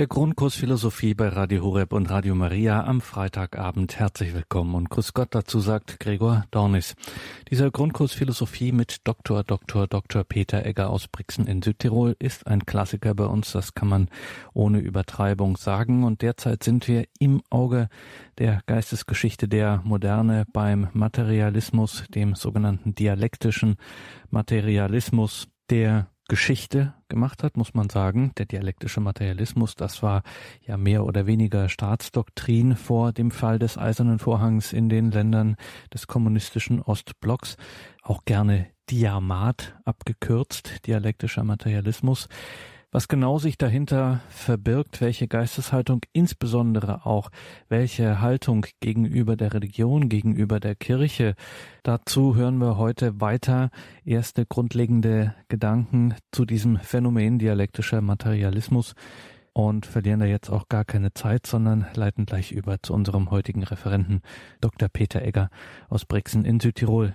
Der Grundkurs Philosophie bei Radio Horeb und Radio Maria am Freitagabend. Herzlich willkommen und Grüß Gott dazu sagt Gregor Dornis. Dieser Grundkurs Philosophie mit Dr. Dr. Dr. Peter Egger aus Brixen in Südtirol ist ein Klassiker bei uns, das kann man ohne Übertreibung sagen. Und derzeit sind wir im Auge der Geistesgeschichte der Moderne beim Materialismus, dem sogenannten dialektischen Materialismus, der Geschichte gemacht hat, muss man sagen. Der dialektische Materialismus, das war ja mehr oder weniger Staatsdoktrin vor dem Fall des Eisernen Vorhangs in den Ländern des kommunistischen Ostblocks. Auch gerne Diamat abgekürzt, dialektischer Materialismus. Was genau sich dahinter verbirgt, welche Geisteshaltung, insbesondere auch welche Haltung gegenüber der Religion, gegenüber der Kirche, dazu hören wir heute weiter erste grundlegende Gedanken zu diesem Phänomen dialektischer Materialismus und verlieren da jetzt auch gar keine Zeit, sondern leiten gleich über zu unserem heutigen Referenten, Dr. Peter Egger aus Brixen in Südtirol.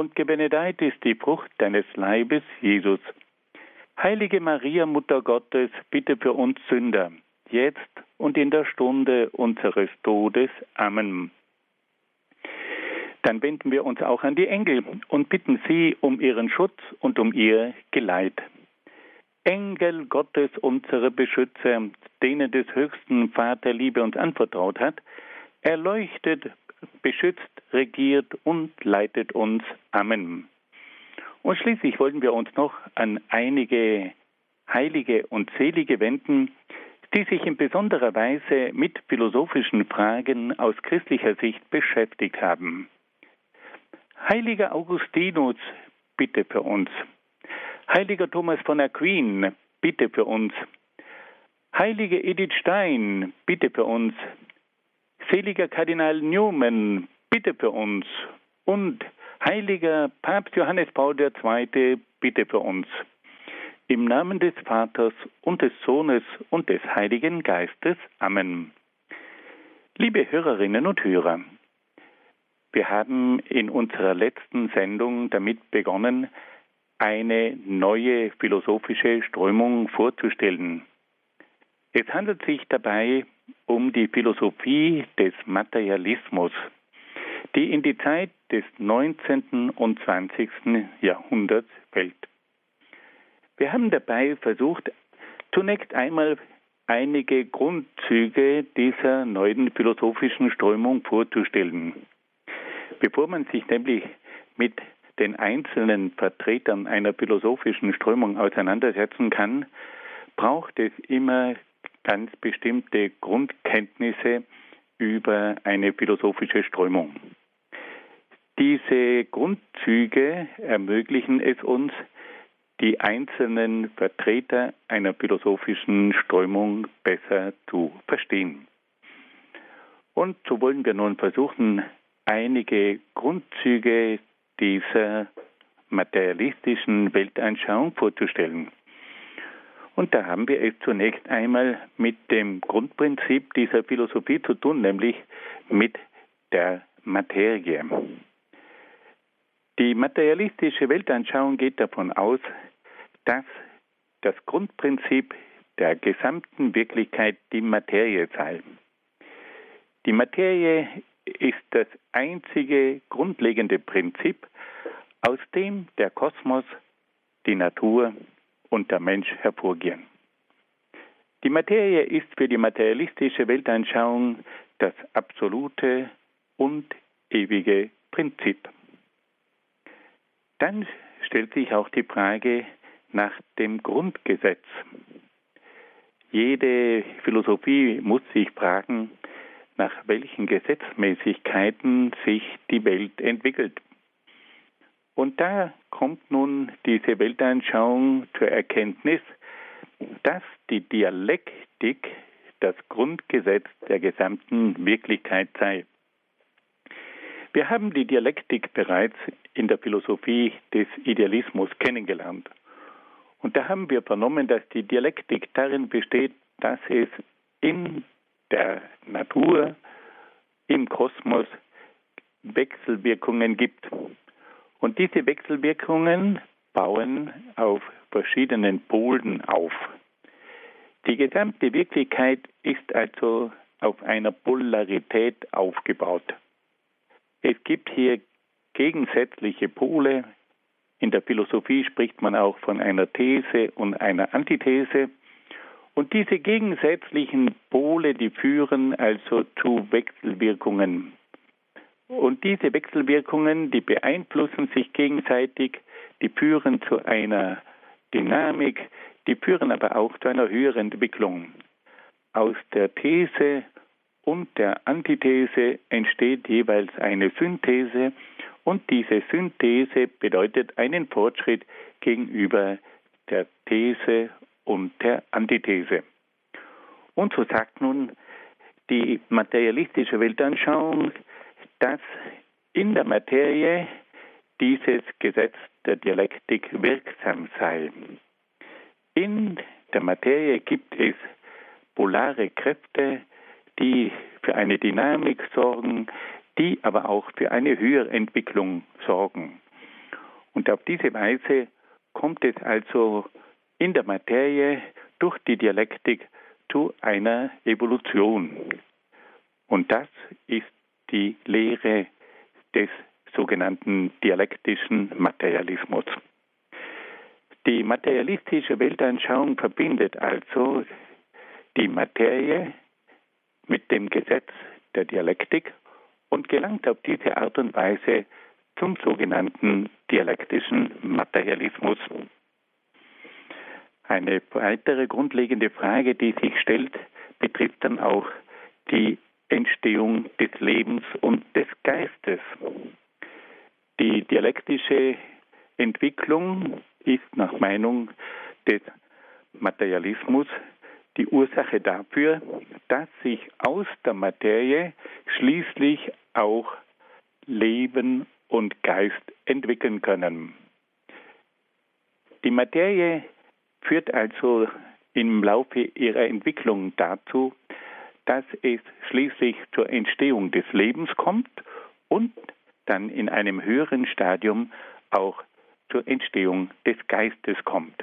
und gebenedeit ist die Frucht deines Leibes, Jesus. Heilige Maria, Mutter Gottes, bitte für uns Sünder, jetzt und in der Stunde unseres Todes. Amen. Dann wenden wir uns auch an die Engel und bitten sie um ihren Schutz und um ihr Geleit. Engel Gottes, unsere Beschützer, denen des höchsten Vater Liebe uns anvertraut hat, erleuchtet, beschützt, regiert und leitet uns. Amen. Und schließlich wollten wir uns noch an einige Heilige und Selige wenden, die sich in besonderer Weise mit philosophischen Fragen aus christlicher Sicht beschäftigt haben. Heiliger Augustinus, bitte für uns. Heiliger Thomas von Aquin, bitte für uns. Heilige Edith Stein, bitte für uns. Seliger Kardinal Newman, bitte für uns. Und heiliger Papst Johannes Paul II, bitte für uns. Im Namen des Vaters und des Sohnes und des Heiligen Geistes. Amen. Liebe Hörerinnen und Hörer, wir haben in unserer letzten Sendung damit begonnen, eine neue philosophische Strömung vorzustellen. Es handelt sich dabei um die Philosophie des Materialismus, die in die Zeit des 19. und 20. Jahrhunderts fällt. Wir haben dabei versucht, zunächst einmal einige Grundzüge dieser neuen philosophischen Strömung vorzustellen. Bevor man sich nämlich mit den einzelnen Vertretern einer philosophischen Strömung auseinandersetzen kann, braucht es immer ganz bestimmte Grundkenntnisse über eine philosophische Strömung. Diese Grundzüge ermöglichen es uns, die einzelnen Vertreter einer philosophischen Strömung besser zu verstehen. Und so wollen wir nun versuchen, einige Grundzüge dieser materialistischen Weltanschauung vorzustellen. Und da haben wir es zunächst einmal mit dem Grundprinzip dieser Philosophie zu tun, nämlich mit der Materie. Die materialistische Weltanschauung geht davon aus, dass das Grundprinzip der gesamten Wirklichkeit die Materie sei. Die Materie ist das einzige grundlegende Prinzip, aus dem der Kosmos, die Natur und der Mensch hervorgehen. Die Materie ist für die materialistische Weltanschauung das absolute und ewige Prinzip. Dann stellt sich auch die Frage nach dem Grundgesetz. Jede Philosophie muss sich fragen, nach welchen Gesetzmäßigkeiten sich die Welt entwickelt. Und da kommt nun diese Weltanschauung zur Erkenntnis, dass die Dialektik das Grundgesetz der gesamten Wirklichkeit sei. Wir haben die Dialektik bereits in der Philosophie des Idealismus kennengelernt. Und da haben wir vernommen, dass die Dialektik darin besteht, dass es in der Natur, im Kosmos Wechselwirkungen gibt. Und diese Wechselwirkungen bauen auf verschiedenen Polen auf. Die gesamte Wirklichkeit ist also auf einer Polarität aufgebaut. Es gibt hier gegensätzliche Pole. In der Philosophie spricht man auch von einer These und einer Antithese. Und diese gegensätzlichen Pole, die führen also zu Wechselwirkungen. Und diese Wechselwirkungen, die beeinflussen sich gegenseitig, die führen zu einer Dynamik, die führen aber auch zu einer höheren Entwicklung. Aus der These und der Antithese entsteht jeweils eine Synthese und diese Synthese bedeutet einen Fortschritt gegenüber der These und der Antithese. Und so sagt nun die materialistische Weltanschauung, dass in der Materie dieses Gesetz der Dialektik wirksam sei. In der Materie gibt es polare Kräfte, die für eine Dynamik sorgen, die aber auch für eine höhere Entwicklung sorgen. Und auf diese Weise kommt es also in der Materie durch die Dialektik zu einer Evolution. Und das ist die Lehre des sogenannten dialektischen Materialismus. Die materialistische Weltanschauung verbindet also die Materie mit dem Gesetz der Dialektik und gelangt auf diese Art und Weise zum sogenannten dialektischen Materialismus. Eine weitere grundlegende Frage, die sich stellt, betrifft dann auch die Entstehung des Lebens und des Geistes. Die dialektische Entwicklung ist nach Meinung des Materialismus die Ursache dafür, dass sich aus der Materie schließlich auch Leben und Geist entwickeln können. Die Materie führt also im Laufe ihrer Entwicklung dazu, dass es schließlich zur Entstehung des Lebens kommt und dann in einem höheren Stadium auch zur Entstehung des Geistes kommt.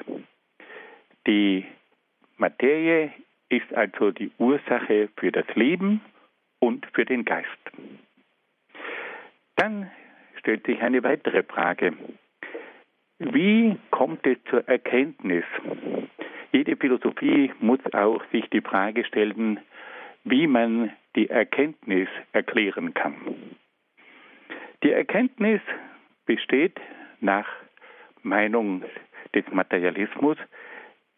Die Materie ist also die Ursache für das Leben und für den Geist. Dann stellt sich eine weitere Frage. Wie kommt es zur Erkenntnis? Jede Philosophie muss auch sich die Frage stellen, wie man die Erkenntnis erklären kann. Die Erkenntnis besteht nach Meinung des Materialismus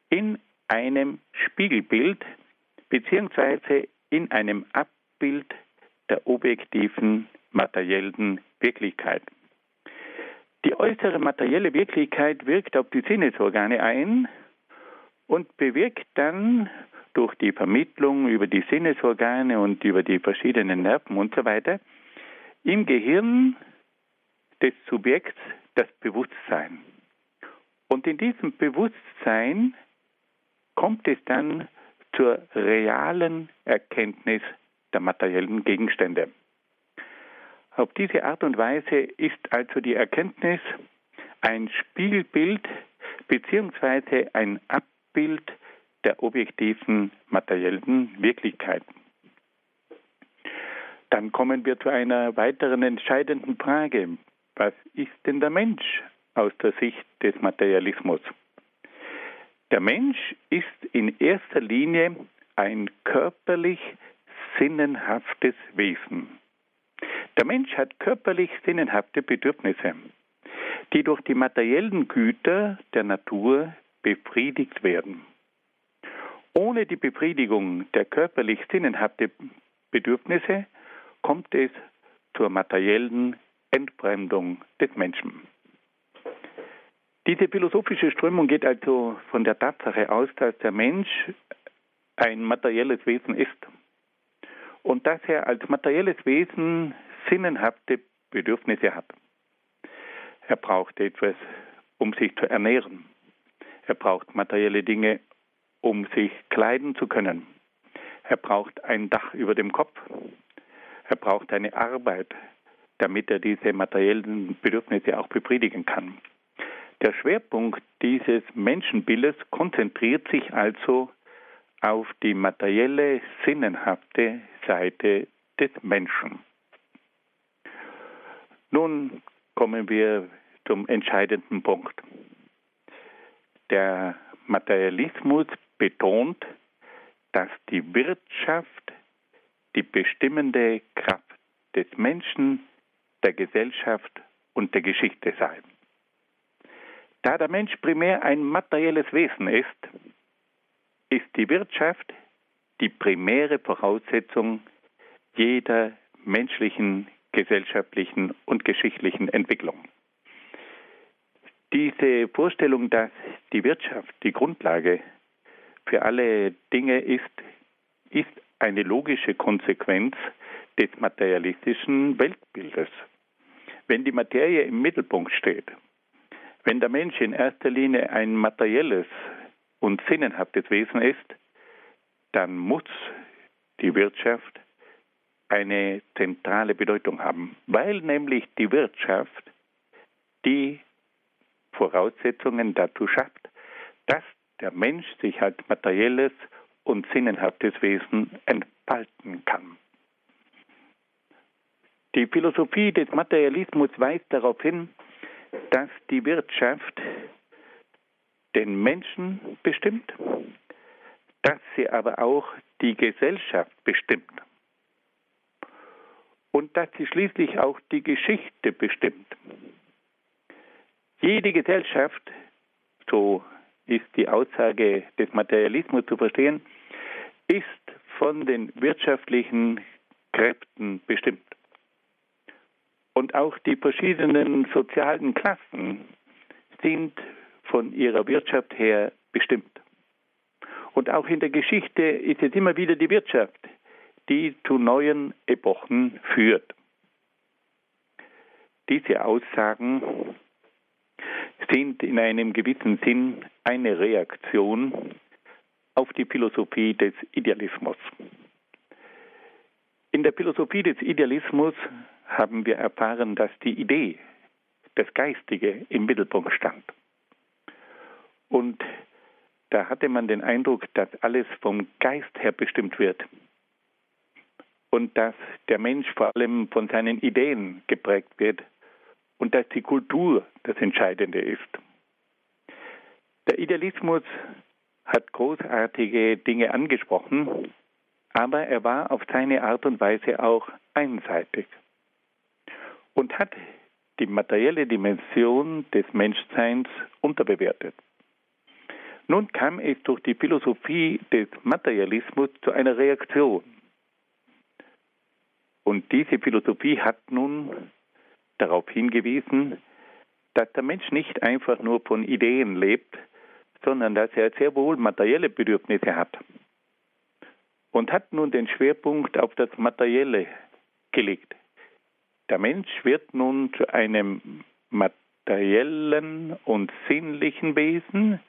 in einem Spiegelbild beziehungsweise in einem Abbild der objektiven materiellen Wirklichkeit. Die äußere materielle Wirklichkeit wirkt auf die Sinnesorgane ein und bewirkt dann durch die Vermittlung über die Sinnesorgane und über die verschiedenen Nerven und so weiter im Gehirn des Subjekts das Bewusstsein. Und in diesem Bewusstsein kommt es dann zur realen Erkenntnis der materiellen Gegenstände. Auf diese Art und Weise ist also die Erkenntnis ein Spiegelbild bzw. ein Abbild der objektiven materiellen Wirklichkeit. Dann kommen wir zu einer weiteren entscheidenden Frage. Was ist denn der Mensch aus der Sicht des Materialismus? Der Mensch ist in erster Linie ein körperlich sinnenhaftes Wesen. Der Mensch hat körperlich sinnenhafte Bedürfnisse, die durch die materiellen Güter der Natur befriedigt werden. Ohne die Befriedigung der körperlich sinnenhaften Bedürfnisse kommt es zur materiellen Entfremdung des Menschen. Diese philosophische Strömung geht also von der Tatsache aus, dass der Mensch ein materielles Wesen ist und dass er als materielles Wesen sinnenhafte Bedürfnisse hat. Er braucht etwas, um sich zu ernähren. Er braucht materielle Dinge, um sich kleiden zu können. Er braucht ein Dach über dem Kopf. Er braucht eine Arbeit, damit er diese materiellen Bedürfnisse auch befriedigen kann. Der Schwerpunkt dieses Menschenbildes konzentriert sich also auf die materielle, sinnenhafte Seite des Menschen. Nun kommen wir zum entscheidenden Punkt. Der Materialismus betont, dass die Wirtschaft die bestimmende Kraft des Menschen, der Gesellschaft und der Geschichte sei. Da der Mensch primär ein materielles Wesen ist, ist die Wirtschaft die primäre Voraussetzung jeder menschlichen, gesellschaftlichen und geschichtlichen Entwicklung. Diese Vorstellung, dass die Wirtschaft die Grundlage für alle Dinge ist, ist eine logische Konsequenz des materialistischen Weltbildes. Wenn die Materie im Mittelpunkt steht, wenn der Mensch in erster Linie ein materielles und sinnenhaftes Wesen ist, dann muss die Wirtschaft eine zentrale Bedeutung haben, weil nämlich die Wirtschaft die Voraussetzungen dazu schafft, der Mensch sich als materielles und sinnenhaftes Wesen entfalten kann. Die Philosophie des Materialismus weist darauf hin, dass die Wirtschaft den Menschen bestimmt, dass sie aber auch die Gesellschaft bestimmt und dass sie schließlich auch die Geschichte bestimmt. Jede Gesellschaft, so ist die Aussage des Materialismus zu verstehen, ist von den wirtschaftlichen Kräften bestimmt. Und auch die verschiedenen sozialen Klassen sind von ihrer Wirtschaft her bestimmt. Und auch in der Geschichte ist es immer wieder die Wirtschaft, die zu neuen Epochen führt. Diese Aussagen sind in einem gewissen Sinn eine Reaktion auf die Philosophie des Idealismus. In der Philosophie des Idealismus haben wir erfahren, dass die Idee, das Geistige im Mittelpunkt stand. Und da hatte man den Eindruck, dass alles vom Geist her bestimmt wird. Und dass der Mensch vor allem von seinen Ideen geprägt wird und dass die Kultur das Entscheidende ist. Der Idealismus hat großartige Dinge angesprochen, aber er war auf seine Art und Weise auch einseitig und hat die materielle Dimension des Menschseins unterbewertet. Nun kam es durch die Philosophie des Materialismus zu einer Reaktion. Und diese Philosophie hat nun darauf hingewiesen, dass der Mensch nicht einfach nur von Ideen lebt, sondern dass er sehr wohl materielle Bedürfnisse hat. Und hat nun den Schwerpunkt auf das Materielle gelegt. Der Mensch wird nun zu einem materiellen und sinnlichen Wesen.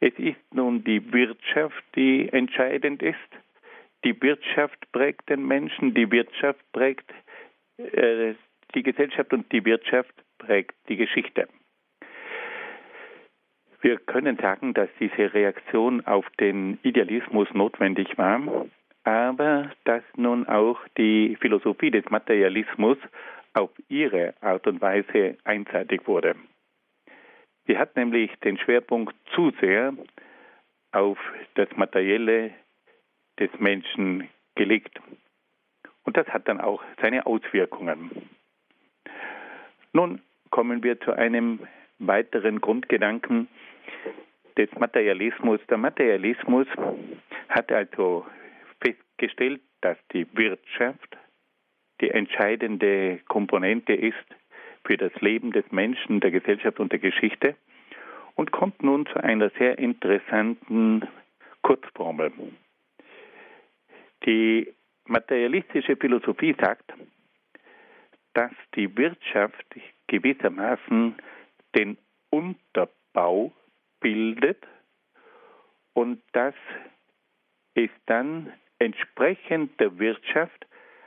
Es ist nun die Wirtschaft, die entscheidend ist. Die Wirtschaft prägt den Menschen, die Wirtschaft prägt äh, die Gesellschaft und die Wirtschaft prägt die Geschichte. Wir können sagen, dass diese Reaktion auf den Idealismus notwendig war, aber dass nun auch die Philosophie des Materialismus auf ihre Art und Weise einseitig wurde. Sie hat nämlich den Schwerpunkt zu sehr auf das Materielle des Menschen gelegt. Und das hat dann auch seine Auswirkungen. Nun kommen wir zu einem weiteren Grundgedanken des Materialismus. Der Materialismus hat also festgestellt, dass die Wirtschaft die entscheidende Komponente ist für das Leben des Menschen, der Gesellschaft und der Geschichte und kommt nun zu einer sehr interessanten Kurzformel. Die materialistische Philosophie sagt, dass die Wirtschaft gewissermaßen den Unterbau bildet und dass es dann entsprechend der Wirtschaft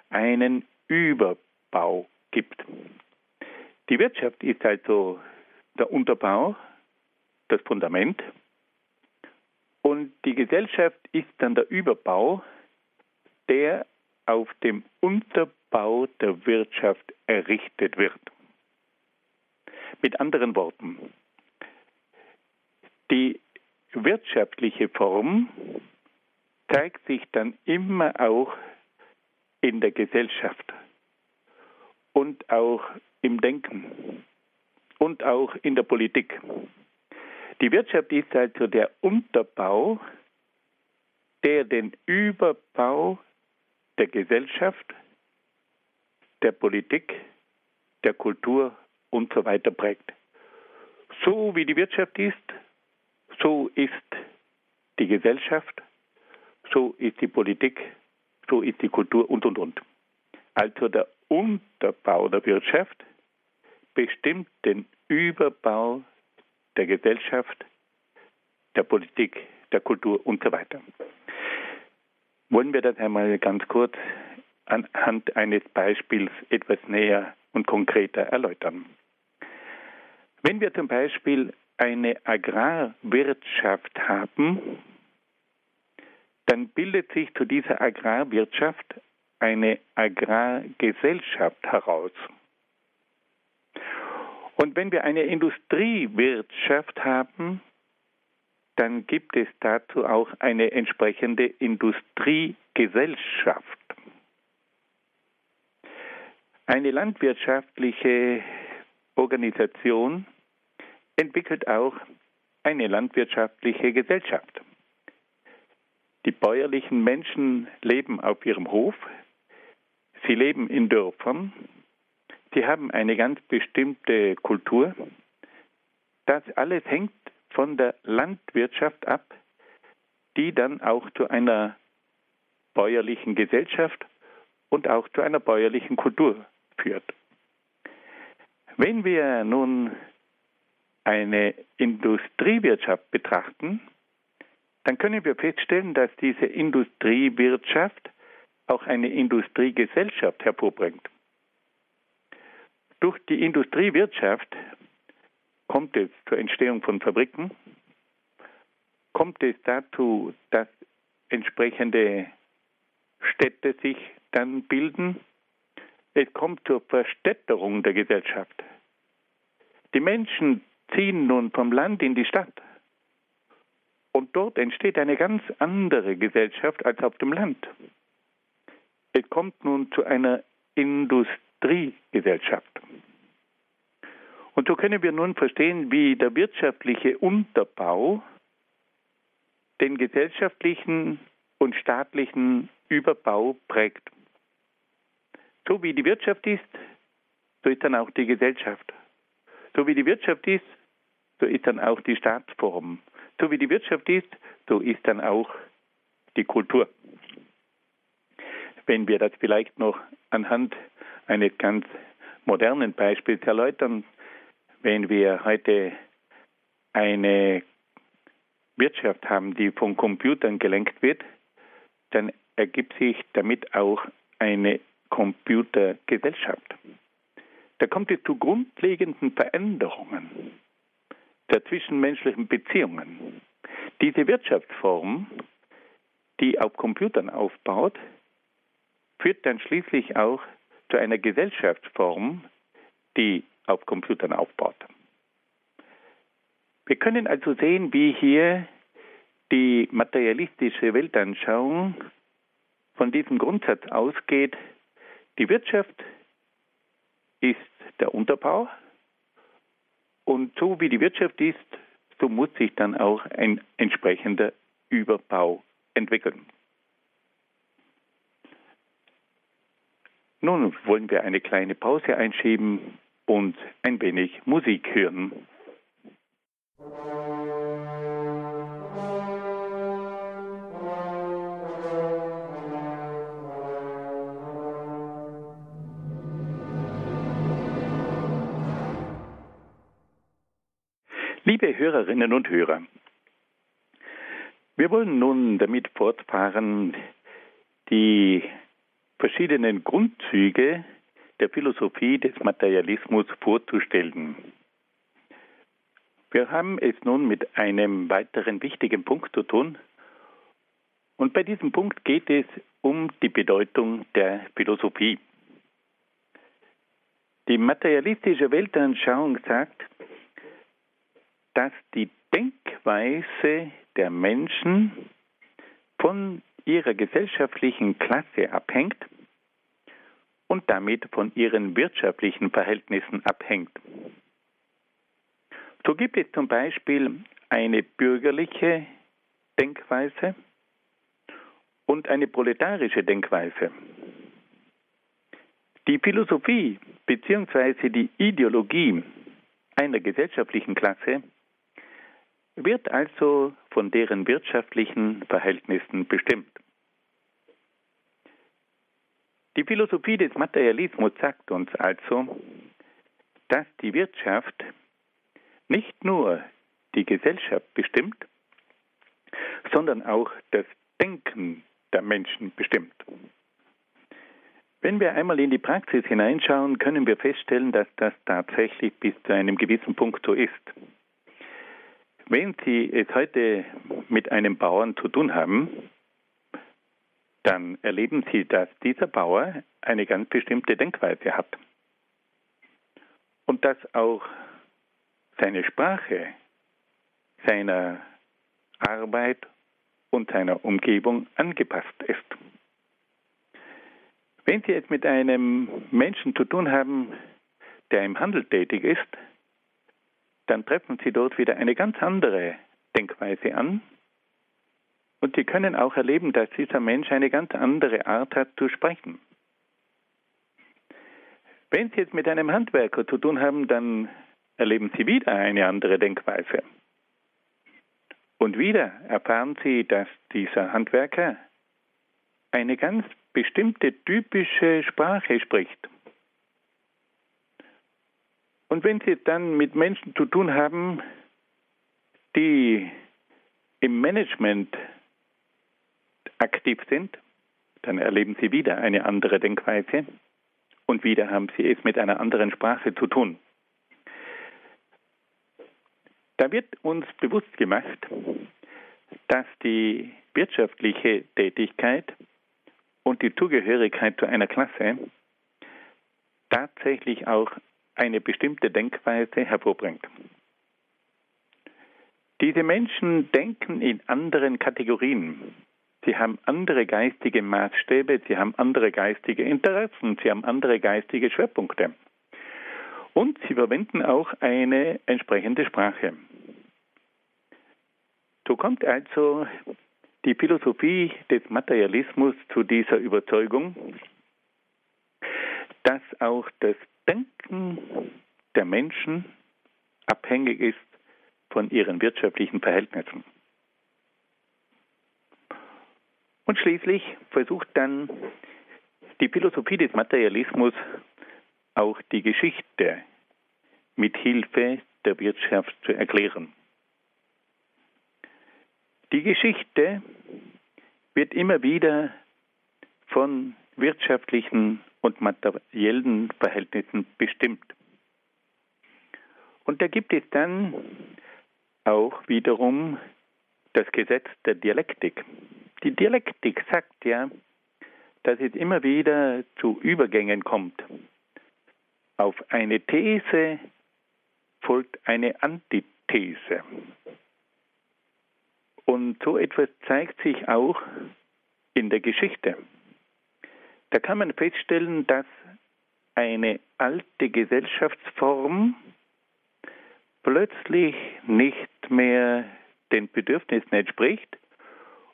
einen Überbau gibt. Die Wirtschaft ist also der Unterbau, das Fundament und die Gesellschaft ist dann der Überbau, der auf dem Unterbau der Wirtschaft errichtet wird. Mit anderen Worten, die wirtschaftliche Form zeigt sich dann immer auch in der Gesellschaft und auch im Denken und auch in der Politik. Die Wirtschaft ist also der Unterbau, der den Überbau der Gesellschaft, der Politik, der Kultur und so weiter prägt. So wie die Wirtschaft ist, so ist die Gesellschaft, so ist die Politik, so ist die Kultur und, und, und. Also der Unterbau der Wirtschaft bestimmt den Überbau der Gesellschaft, der Politik, der Kultur und so weiter. Wollen wir das einmal ganz kurz anhand eines Beispiels etwas näher und konkreter erläutern. Wenn wir zum Beispiel eine Agrarwirtschaft haben, dann bildet sich zu dieser Agrarwirtschaft eine Agrargesellschaft heraus. Und wenn wir eine Industriewirtschaft haben, dann gibt es dazu auch eine entsprechende Industriegesellschaft. Eine landwirtschaftliche Organisation entwickelt auch eine landwirtschaftliche Gesellschaft. Die bäuerlichen Menschen leben auf ihrem Hof, sie leben in Dörfern, sie haben eine ganz bestimmte Kultur. Das alles hängt von der Landwirtschaft ab, die dann auch zu einer bäuerlichen Gesellschaft und auch zu einer bäuerlichen Kultur führt. Wenn wir nun eine Industriewirtschaft betrachten, dann können wir feststellen, dass diese Industriewirtschaft auch eine Industriegesellschaft hervorbringt. Durch die Industriewirtschaft kommt es zur Entstehung von Fabriken, kommt es dazu, dass entsprechende Städte sich dann bilden, es kommt zur Verstädterung der Gesellschaft. Die Menschen ziehen nun vom Land in die Stadt. Und dort entsteht eine ganz andere Gesellschaft als auf dem Land. Es kommt nun zu einer Industriegesellschaft. Und so können wir nun verstehen, wie der wirtschaftliche Unterbau den gesellschaftlichen und staatlichen Überbau prägt. So wie die Wirtschaft ist, so ist dann auch die Gesellschaft. So wie die Wirtschaft ist, so ist dann auch die Staatsform. So wie die Wirtschaft ist, so ist dann auch die Kultur. Wenn wir das vielleicht noch anhand eines ganz modernen Beispiels erläutern, wenn wir heute eine Wirtschaft haben, die von Computern gelenkt wird, dann ergibt sich damit auch eine Computergesellschaft. Da kommt es zu grundlegenden Veränderungen der zwischenmenschlichen Beziehungen. Diese Wirtschaftsform, die auf Computern aufbaut, führt dann schließlich auch zu einer Gesellschaftsform, die auf Computern aufbaut. Wir können also sehen, wie hier die materialistische Weltanschauung von diesem Grundsatz ausgeht, die Wirtschaft ist der Unterbau und so wie die Wirtschaft ist, so muss sich dann auch ein entsprechender Überbau entwickeln. Nun wollen wir eine kleine Pause einschieben und ein wenig Musik hören. Liebe Hörerinnen und Hörer, wir wollen nun damit fortfahren, die verschiedenen Grundzüge der Philosophie des Materialismus vorzustellen. Wir haben es nun mit einem weiteren wichtigen Punkt zu tun. Und bei diesem Punkt geht es um die Bedeutung der Philosophie. Die materialistische Weltanschauung sagt, dass die Denkweise der Menschen von ihrer gesellschaftlichen Klasse abhängt und damit von ihren wirtschaftlichen Verhältnissen abhängt. So gibt es zum Beispiel eine bürgerliche Denkweise und eine proletarische Denkweise. Die Philosophie bzw. die Ideologie einer gesellschaftlichen Klasse wird also von deren wirtschaftlichen Verhältnissen bestimmt. Die Philosophie des Materialismus sagt uns also, dass die Wirtschaft nicht nur die Gesellschaft bestimmt, sondern auch das Denken der Menschen bestimmt. Wenn wir einmal in die Praxis hineinschauen, können wir feststellen, dass das tatsächlich bis zu einem gewissen Punkt so ist. Wenn Sie es heute mit einem Bauern zu tun haben, dann erleben Sie, dass dieser Bauer eine ganz bestimmte Denkweise hat. Und dass auch seine Sprache seiner Arbeit und seiner Umgebung angepasst ist. Wenn Sie jetzt mit einem Menschen zu tun haben, der im Handel tätig ist, dann treffen Sie dort wieder eine ganz andere Denkweise an. Und Sie können auch erleben, dass dieser Mensch eine ganz andere Art hat zu sprechen. Wenn Sie jetzt mit einem Handwerker zu tun haben, dann erleben Sie wieder eine andere Denkweise. Und wieder erfahren Sie, dass dieser Handwerker eine ganz bestimmte typische Sprache spricht. Und wenn Sie dann mit Menschen zu tun haben, die im Management aktiv sind, dann erleben Sie wieder eine andere Denkweise und wieder haben Sie es mit einer anderen Sprache zu tun. Da wird uns bewusst gemacht, dass die wirtschaftliche Tätigkeit und die Zugehörigkeit zu einer Klasse tatsächlich auch eine bestimmte Denkweise hervorbringt. Diese Menschen denken in anderen Kategorien. Sie haben andere geistige Maßstäbe, sie haben andere geistige Interessen, sie haben andere geistige Schwerpunkte. Und sie verwenden auch eine entsprechende Sprache. So kommt also die Philosophie des Materialismus zu dieser Überzeugung, dass auch das Denken der Menschen abhängig ist von ihren wirtschaftlichen Verhältnissen. Und schließlich versucht dann die Philosophie des Materialismus auch die Geschichte mit Hilfe der Wirtschaft zu erklären. Die Geschichte wird immer wieder von wirtschaftlichen und materiellen Verhältnissen bestimmt. Und da gibt es dann auch wiederum das Gesetz der Dialektik. Die Dialektik sagt ja, dass es immer wieder zu Übergängen kommt. Auf eine These folgt eine Antithese. Und so etwas zeigt sich auch in der Geschichte. Da kann man feststellen, dass eine alte Gesellschaftsform plötzlich nicht mehr den Bedürfnissen entspricht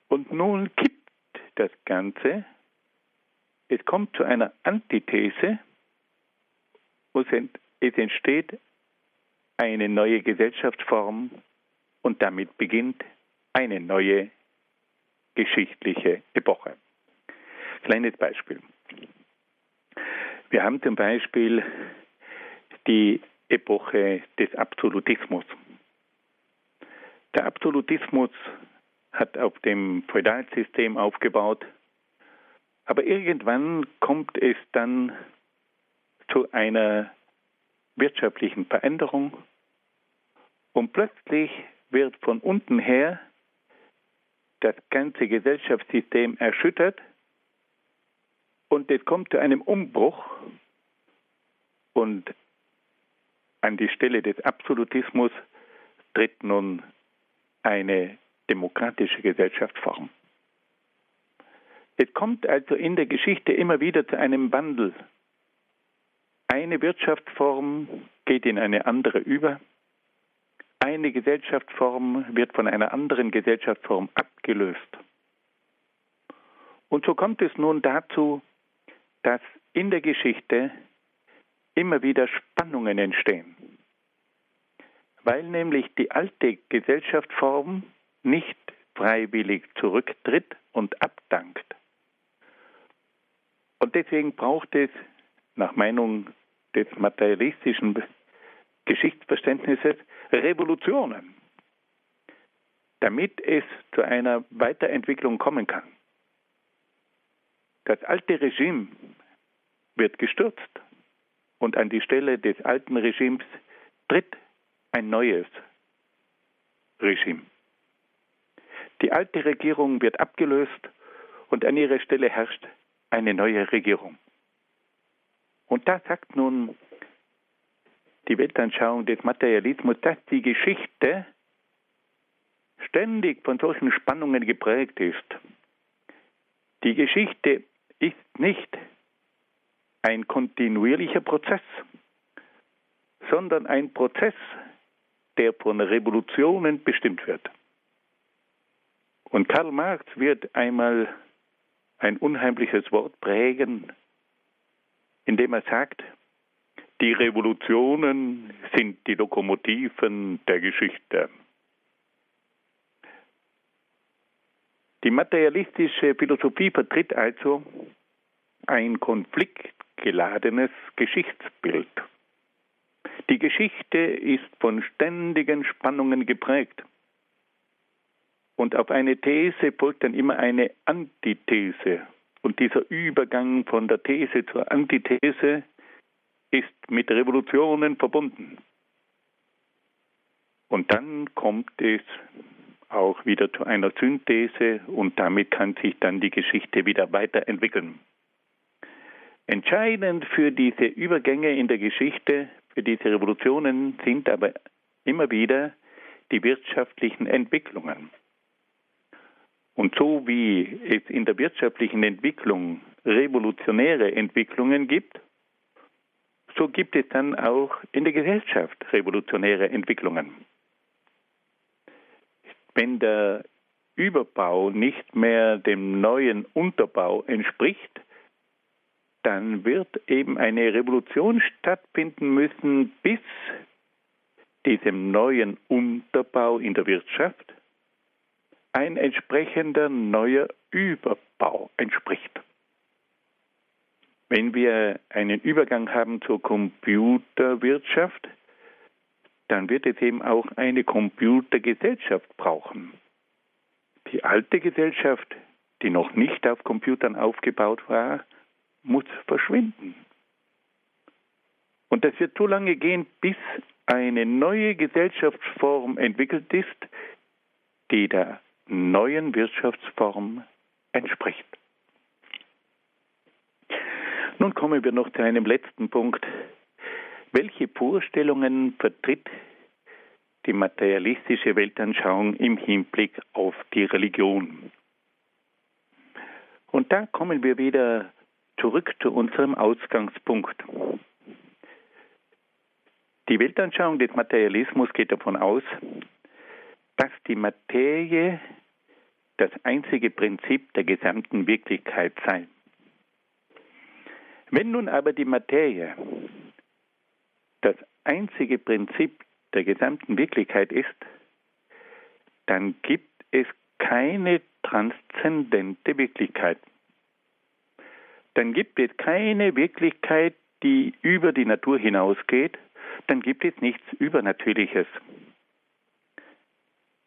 und nun kippt das Ganze. Es kommt zu einer Antithese und es entsteht eine neue Gesellschaftsform und damit beginnt eine neue geschichtliche Epoche. Kleines Beispiel. Wir haben zum Beispiel die Epoche des Absolutismus. Der Absolutismus hat auf dem Feudalsystem aufgebaut, aber irgendwann kommt es dann zu einer wirtschaftlichen Veränderung und plötzlich wird von unten her das ganze Gesellschaftssystem erschüttert und es kommt zu einem Umbruch und an die Stelle des Absolutismus tritt nun eine demokratische Gesellschaftsform. Es kommt also in der Geschichte immer wieder zu einem Wandel. Eine Wirtschaftsform geht in eine andere über. Eine Gesellschaftsform wird von einer anderen Gesellschaftsform abgelöst. Und so kommt es nun dazu, dass in der Geschichte immer wieder Spannungen entstehen, weil nämlich die alte Gesellschaftsform nicht freiwillig zurücktritt und abdankt. Und deswegen braucht es nach Meinung des materialistischen Geschichtsverständnisses Revolutionen, damit es zu einer Weiterentwicklung kommen kann. Das alte Regime wird gestürzt und an die Stelle des alten Regimes tritt ein neues Regime. Die alte Regierung wird abgelöst und an ihrer Stelle herrscht eine neue Regierung. Und da sagt nun die Weltanschauung des Materialismus, dass die Geschichte ständig von solchen Spannungen geprägt ist. Die Geschichte ist nicht ein kontinuierlicher Prozess, sondern ein Prozess, der von Revolutionen bestimmt wird. Und Karl Marx wird einmal ein unheimliches Wort prägen, indem er sagt, die Revolutionen sind die Lokomotiven der Geschichte. Die materialistische Philosophie vertritt also ein konfliktgeladenes Geschichtsbild. Die Geschichte ist von ständigen Spannungen geprägt. Und auf eine These folgt dann immer eine Antithese. Und dieser Übergang von der These zur Antithese ist mit Revolutionen verbunden. Und dann kommt es auch wieder zu einer Synthese und damit kann sich dann die Geschichte wieder weiterentwickeln. Entscheidend für diese Übergänge in der Geschichte, für diese Revolutionen sind aber immer wieder die wirtschaftlichen Entwicklungen. Und so wie es in der wirtschaftlichen Entwicklung revolutionäre Entwicklungen gibt, so gibt es dann auch in der Gesellschaft revolutionäre Entwicklungen wenn der Überbau nicht mehr dem neuen Unterbau entspricht, dann wird eben eine Revolution stattfinden müssen, bis diesem neuen Unterbau in der Wirtschaft ein entsprechender neuer Überbau entspricht. Wenn wir einen Übergang haben zur Computerwirtschaft, dann wird es eben auch eine Computergesellschaft brauchen. Die alte Gesellschaft, die noch nicht auf Computern aufgebaut war, muss verschwinden. Und das wird so lange gehen, bis eine neue Gesellschaftsform entwickelt ist, die der neuen Wirtschaftsform entspricht. Nun kommen wir noch zu einem letzten Punkt, welche Vorstellungen vertritt die materialistische Weltanschauung im Hinblick auf die Religion. Und da kommen wir wieder zurück zu unserem Ausgangspunkt. Die Weltanschauung des Materialismus geht davon aus, dass die Materie das einzige Prinzip der gesamten Wirklichkeit sei. Wenn nun aber die Materie das einzige Prinzip der gesamten Wirklichkeit ist, dann gibt es keine transzendente Wirklichkeit. Dann gibt es keine Wirklichkeit, die über die Natur hinausgeht, dann gibt es nichts Übernatürliches.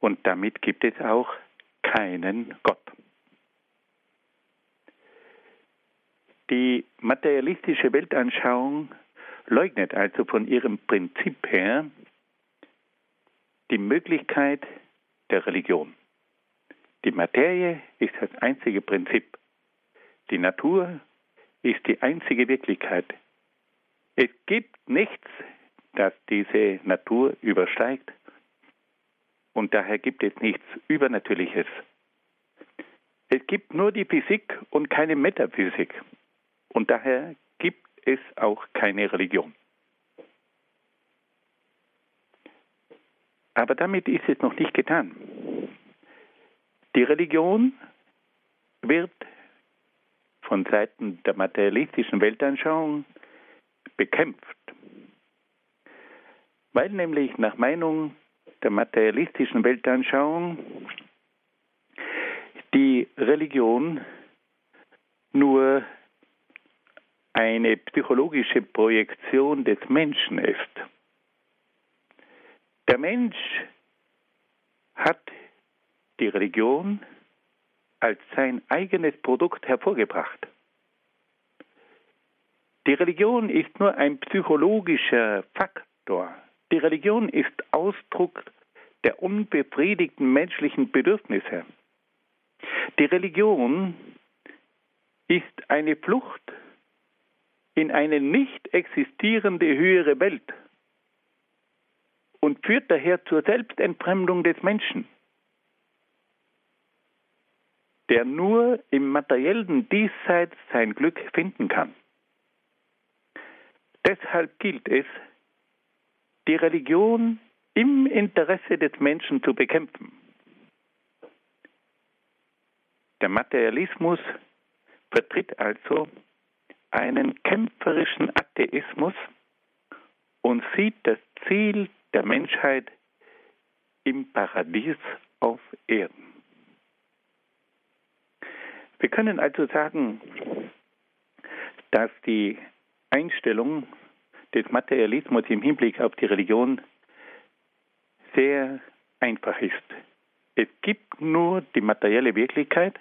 Und damit gibt es auch keinen Gott. Die materialistische Weltanschauung leugnet also von ihrem Prinzip her die Möglichkeit der Religion. Die Materie ist das einzige Prinzip. Die Natur ist die einzige Wirklichkeit. Es gibt nichts, das diese Natur übersteigt und daher gibt es nichts Übernatürliches. Es gibt nur die Physik und keine Metaphysik und daher es auch keine Religion. Aber damit ist es noch nicht getan. Die Religion wird von Seiten der materialistischen Weltanschauung bekämpft, weil nämlich nach Meinung der materialistischen Weltanschauung die Religion nur eine psychologische Projektion des Menschen ist. Der Mensch hat die Religion als sein eigenes Produkt hervorgebracht. Die Religion ist nur ein psychologischer Faktor. Die Religion ist Ausdruck der unbefriedigten menschlichen Bedürfnisse. Die Religion ist eine Flucht in eine nicht existierende höhere Welt und führt daher zur Selbstentfremdung des Menschen, der nur im materiellen Diesseits sein Glück finden kann. Deshalb gilt es, die Religion im Interesse des Menschen zu bekämpfen. Der Materialismus vertritt also einen kämpferischen Atheismus und sieht das Ziel der Menschheit im Paradies auf Erden. Wir können also sagen, dass die Einstellung des Materialismus im Hinblick auf die Religion sehr einfach ist. Es gibt nur die materielle Wirklichkeit,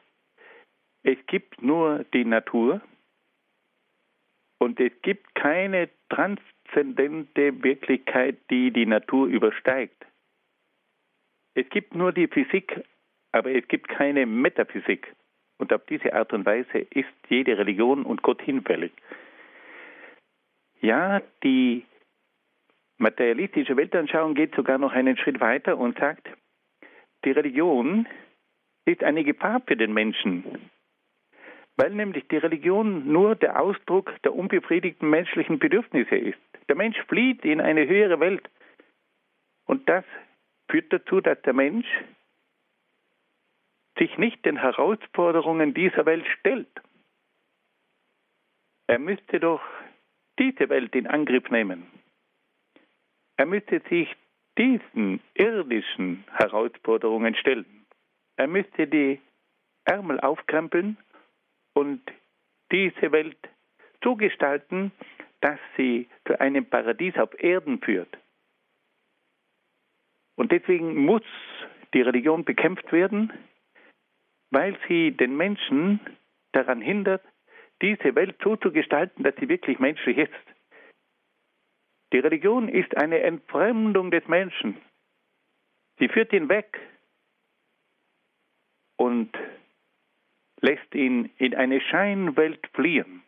es gibt nur die Natur und es gibt keine trans transzendente Wirklichkeit, die die Natur übersteigt. Es gibt nur die Physik, aber es gibt keine Metaphysik. Und auf diese Art und Weise ist jede Religion und Gott hinfällig. Ja, die materialistische Weltanschauung geht sogar noch einen Schritt weiter und sagt, die Religion ist eine Gefahr für den Menschen, weil nämlich die Religion nur der Ausdruck der unbefriedigten menschlichen Bedürfnisse ist. Der Mensch flieht in eine höhere Welt. Und das führt dazu, dass der Mensch sich nicht den Herausforderungen dieser Welt stellt. Er müsste doch diese Welt in Angriff nehmen. Er müsste sich diesen irdischen Herausforderungen stellen. Er müsste die Ärmel aufkrempeln und diese Welt so gestalten, dass sie zu einem Paradies auf Erden führt. Und deswegen muss die Religion bekämpft werden, weil sie den Menschen daran hindert, diese Welt so zu gestalten, dass sie wirklich menschlich ist. Die Religion ist eine Entfremdung des Menschen. Sie führt ihn weg und lässt ihn in eine Scheinwelt fliehen.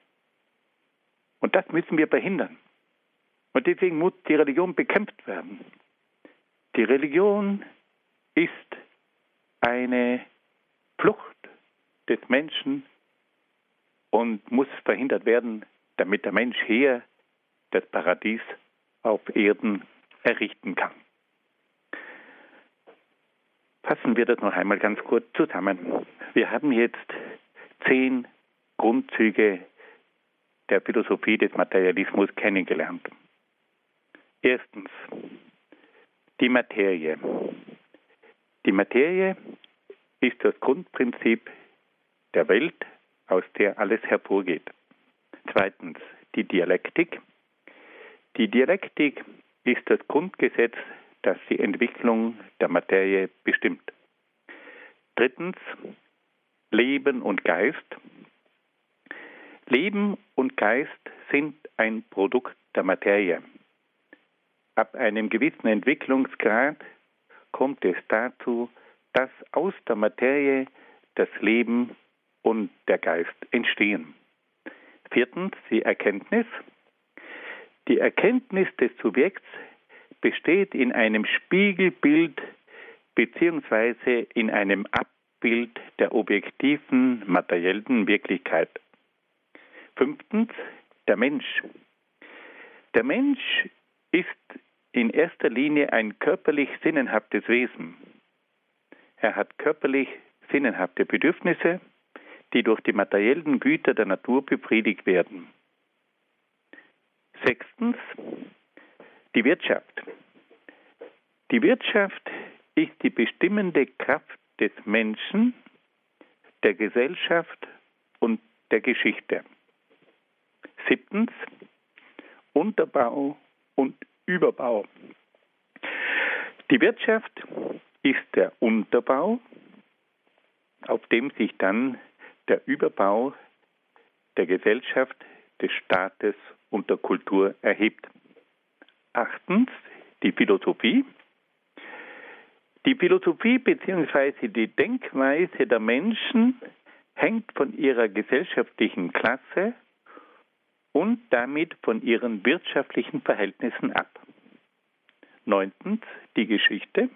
Und das müssen wir verhindern. Und deswegen muss die Religion bekämpft werden. Die Religion ist eine Flucht des Menschen und muss verhindert werden, damit der Mensch hier das Paradies auf Erden errichten kann. Fassen wir das noch einmal ganz kurz zusammen. Wir haben jetzt zehn Grundzüge der Philosophie des Materialismus kennengelernt. Erstens, die Materie. Die Materie ist das Grundprinzip der Welt, aus der alles hervorgeht. Zweitens, die Dialektik. Die Dialektik ist das Grundgesetz, das die Entwicklung der Materie bestimmt. Drittens, Leben und Geist. Leben und Geist sind ein Produkt der Materie. Ab einem gewissen Entwicklungsgrad kommt es dazu, dass aus der Materie das Leben und der Geist entstehen. Viertens die Erkenntnis. Die Erkenntnis des Subjekts besteht in einem Spiegelbild beziehungsweise in einem Abbild der objektiven materiellen Wirklichkeit. Fünftens der Mensch. Der Mensch ist in erster Linie ein körperlich sinnenhaftes Wesen. Er hat körperlich sinnenhafte Bedürfnisse, die durch die materiellen Güter der Natur befriedigt werden. Sechstens, die Wirtschaft. Die Wirtschaft ist die bestimmende Kraft des Menschen, der Gesellschaft und der Geschichte. Siebtens, Unterbau und Überbau. Die Wirtschaft ist der Unterbau, auf dem sich dann der Überbau der Gesellschaft, des Staates und der Kultur erhebt. Achtens die Philosophie. Die Philosophie bzw. die Denkweise der Menschen hängt von ihrer gesellschaftlichen Klasse und damit von ihren wirtschaftlichen Verhältnissen ab. Neuntens die Geschichte.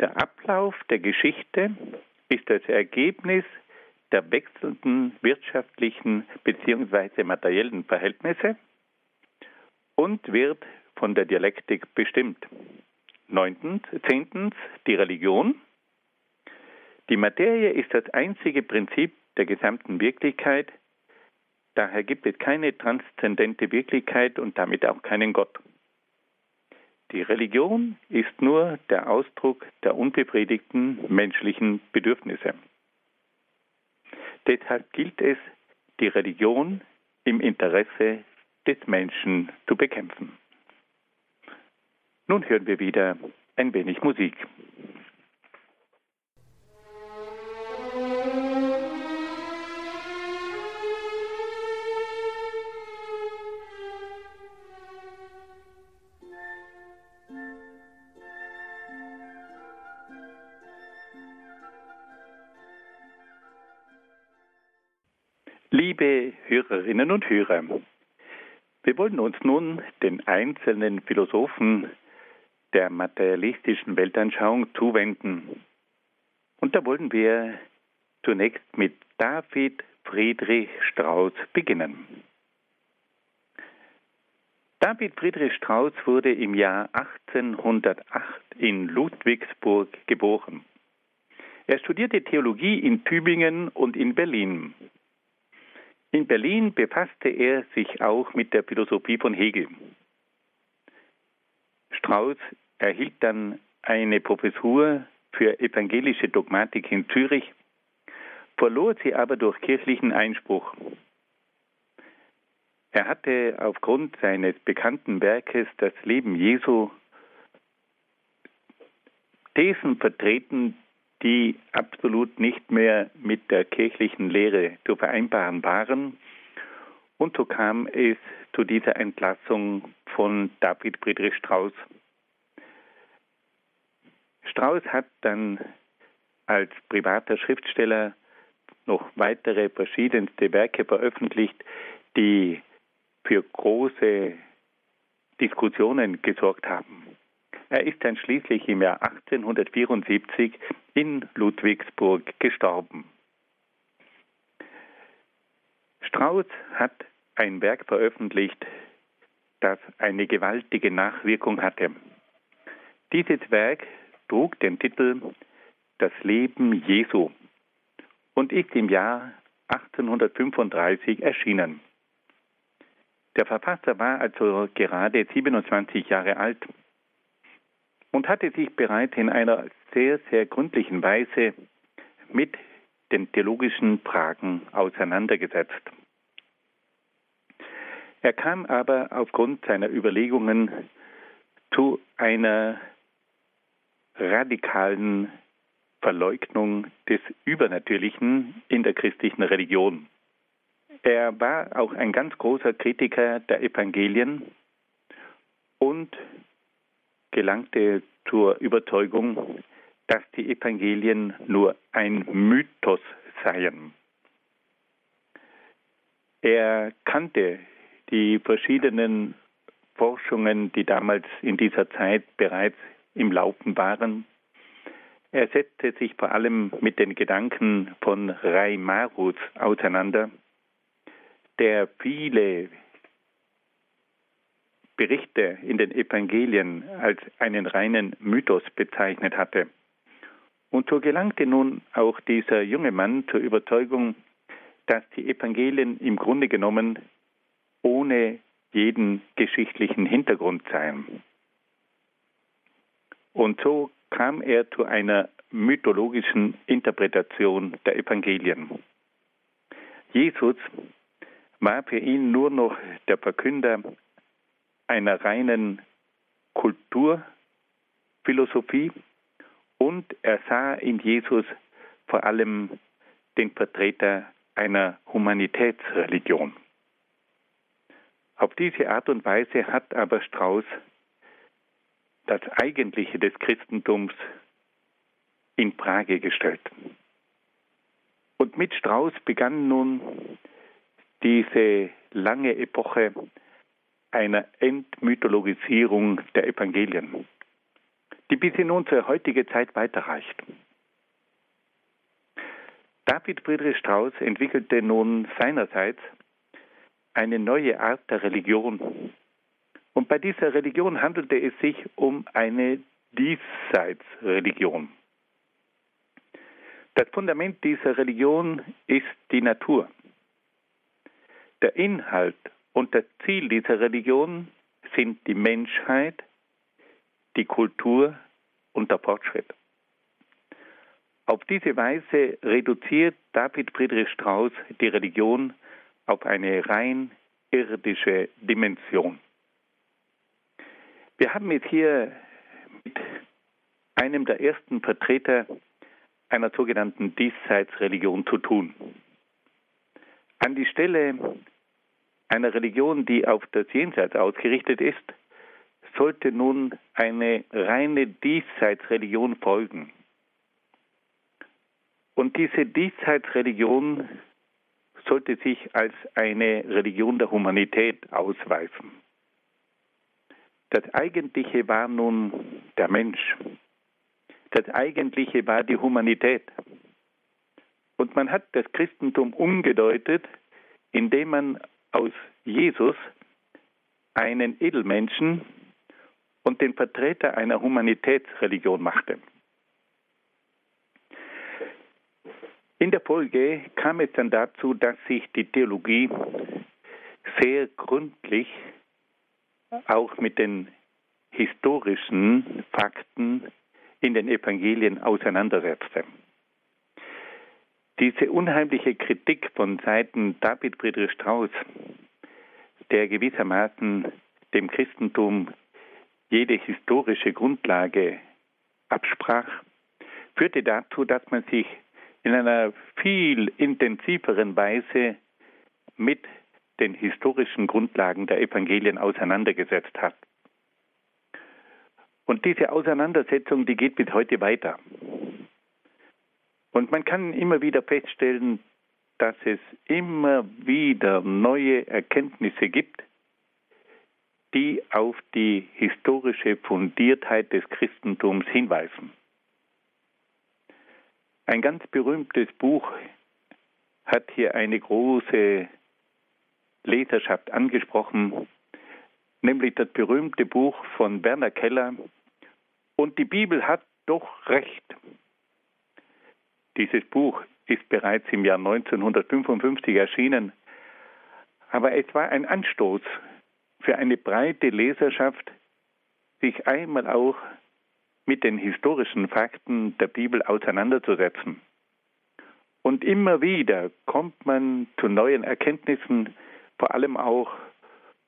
Der Ablauf der Geschichte ist das Ergebnis der wechselnden wirtschaftlichen bzw. materiellen Verhältnisse und wird von der Dialektik bestimmt. Neuntens, zehntens die Religion. Die Materie ist das einzige Prinzip der gesamten Wirklichkeit. Daher gibt es keine transzendente Wirklichkeit und damit auch keinen Gott. Die Religion ist nur der Ausdruck der unbefriedigten menschlichen Bedürfnisse. Deshalb gilt es, die Religion im Interesse des Menschen zu bekämpfen. Nun hören wir wieder ein wenig Musik. Liebe Hörerinnen und Hörer, wir wollen uns nun den einzelnen Philosophen der materialistischen Weltanschauung zuwenden. Und da wollen wir zunächst mit David Friedrich Strauss beginnen. David Friedrich Strauss wurde im Jahr 1808 in Ludwigsburg geboren. Er studierte Theologie in Tübingen und in Berlin. In Berlin befasste er sich auch mit der Philosophie von Hegel. Strauß erhielt dann eine Professur für evangelische Dogmatik in Zürich, verlor sie aber durch kirchlichen Einspruch. Er hatte aufgrund seines bekannten Werkes Das Leben Jesu Thesen vertreten, die absolut nicht mehr mit der kirchlichen Lehre zu vereinbaren waren. Und so kam es zu dieser Entlassung von David Friedrich Strauss. Strauss hat dann als privater Schriftsteller noch weitere verschiedenste Werke veröffentlicht, die für große Diskussionen gesorgt haben. Er ist dann schließlich im Jahr 1874 in Ludwigsburg gestorben. Strauß hat ein Werk veröffentlicht, das eine gewaltige Nachwirkung hatte. Dieses Werk trug den Titel Das Leben Jesu und ist im Jahr 1835 erschienen. Der Verfasser war also gerade 27 Jahre alt und hatte sich bereits in einer sehr, sehr gründlichen Weise mit den theologischen Fragen auseinandergesetzt. Er kam aber aufgrund seiner Überlegungen zu einer radikalen Verleugnung des Übernatürlichen in der christlichen Religion. Er war auch ein ganz großer Kritiker der Evangelien und gelangte zur Überzeugung, dass die Evangelien nur ein Mythos seien. Er kannte die verschiedenen Forschungen, die damals in dieser Zeit bereits im Laufen waren. Er setzte sich vor allem mit den Gedanken von Reimarus auseinander, der viele Berichte in den Evangelien als einen reinen Mythos bezeichnet hatte. Und so gelangte nun auch dieser junge Mann zur Überzeugung, dass die Evangelien im Grunde genommen ohne jeden geschichtlichen Hintergrund seien. Und so kam er zu einer mythologischen Interpretation der Evangelien. Jesus war für ihn nur noch der Verkünder einer reinen Kulturphilosophie und er sah in Jesus vor allem den Vertreter einer Humanitätsreligion. Auf diese Art und Weise hat aber Strauß das Eigentliche des Christentums in Frage gestellt. Und mit Strauß begann nun diese lange Epoche einer Entmythologisierung der Evangelien, die bis in unsere heutige Zeit weiterreicht. David Friedrich Strauss entwickelte nun seinerseits eine neue Art der Religion. Und bei dieser Religion handelte es sich um eine Diesseitsreligion. Das Fundament dieser Religion ist die Natur. Der Inhalt und das Ziel dieser Religion sind die Menschheit, die Kultur und der Fortschritt. Auf diese Weise reduziert David Friedrich Strauss die Religion auf eine rein irdische Dimension. Wir haben jetzt hier mit einem der ersten Vertreter einer sogenannten Diesseitsreligion zu tun. An die Stelle einer Religion, die auf das Jenseits ausgerichtet ist, sollte nun eine reine Diesseitsreligion folgen. Und diese Diesseitsreligion sollte sich als eine Religion der Humanität ausweisen. Das Eigentliche war nun der Mensch. Das Eigentliche war die Humanität. Und man hat das Christentum umgedeutet, indem man aus Jesus einen Edelmenschen und den Vertreter einer Humanitätsreligion machte. In der Folge kam es dann dazu, dass sich die Theologie sehr gründlich auch mit den historischen Fakten in den Evangelien auseinandersetzte. Diese unheimliche Kritik von Seiten David Friedrich Strauss, der gewissermaßen dem Christentum jede historische Grundlage absprach, führte dazu, dass man sich in einer viel intensiveren Weise mit den historischen Grundlagen der Evangelien auseinandergesetzt hat. Und diese Auseinandersetzung, die geht bis heute weiter. Und man kann immer wieder feststellen, dass es immer wieder neue Erkenntnisse gibt, die auf die historische Fundiertheit des Christentums hinweisen. Ein ganz berühmtes Buch hat hier eine große Leserschaft angesprochen, nämlich das berühmte Buch von Werner Keller. Und die Bibel hat doch recht. Dieses Buch ist bereits im Jahr 1955 erschienen, aber es war ein Anstoß für eine breite Leserschaft, sich einmal auch mit den historischen Fakten der Bibel auseinanderzusetzen. Und immer wieder kommt man zu neuen Erkenntnissen, vor allem auch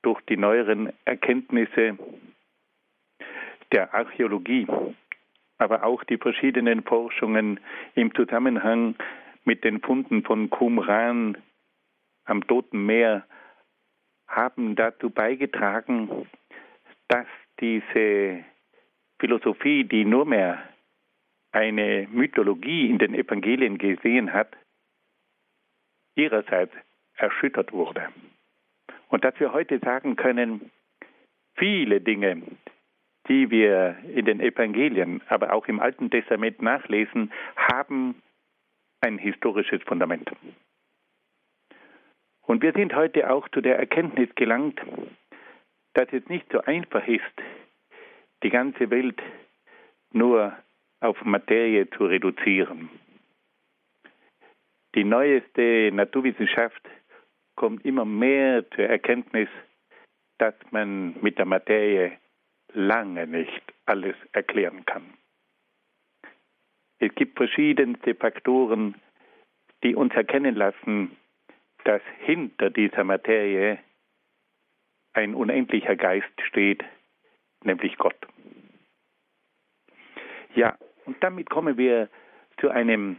durch die neueren Erkenntnisse der Archäologie, aber auch die verschiedenen Forschungen im Zusammenhang mit den Funden von Qumran am Toten Meer haben dazu beigetragen, dass diese Philosophie, die nur mehr eine Mythologie in den Evangelien gesehen hat, ihrerseits erschüttert wurde. Und dass wir heute sagen können, viele Dinge, die wir in den Evangelien, aber auch im Alten Testament nachlesen, haben ein historisches Fundament. Und wir sind heute auch zu der Erkenntnis gelangt, dass es nicht so einfach ist, die ganze Welt nur auf Materie zu reduzieren. Die neueste Naturwissenschaft kommt immer mehr zur Erkenntnis, dass man mit der Materie lange nicht alles erklären kann. Es gibt verschiedenste Faktoren, die uns erkennen lassen, dass hinter dieser Materie ein unendlicher Geist steht, nämlich Gott. Ja, und damit kommen wir zu einem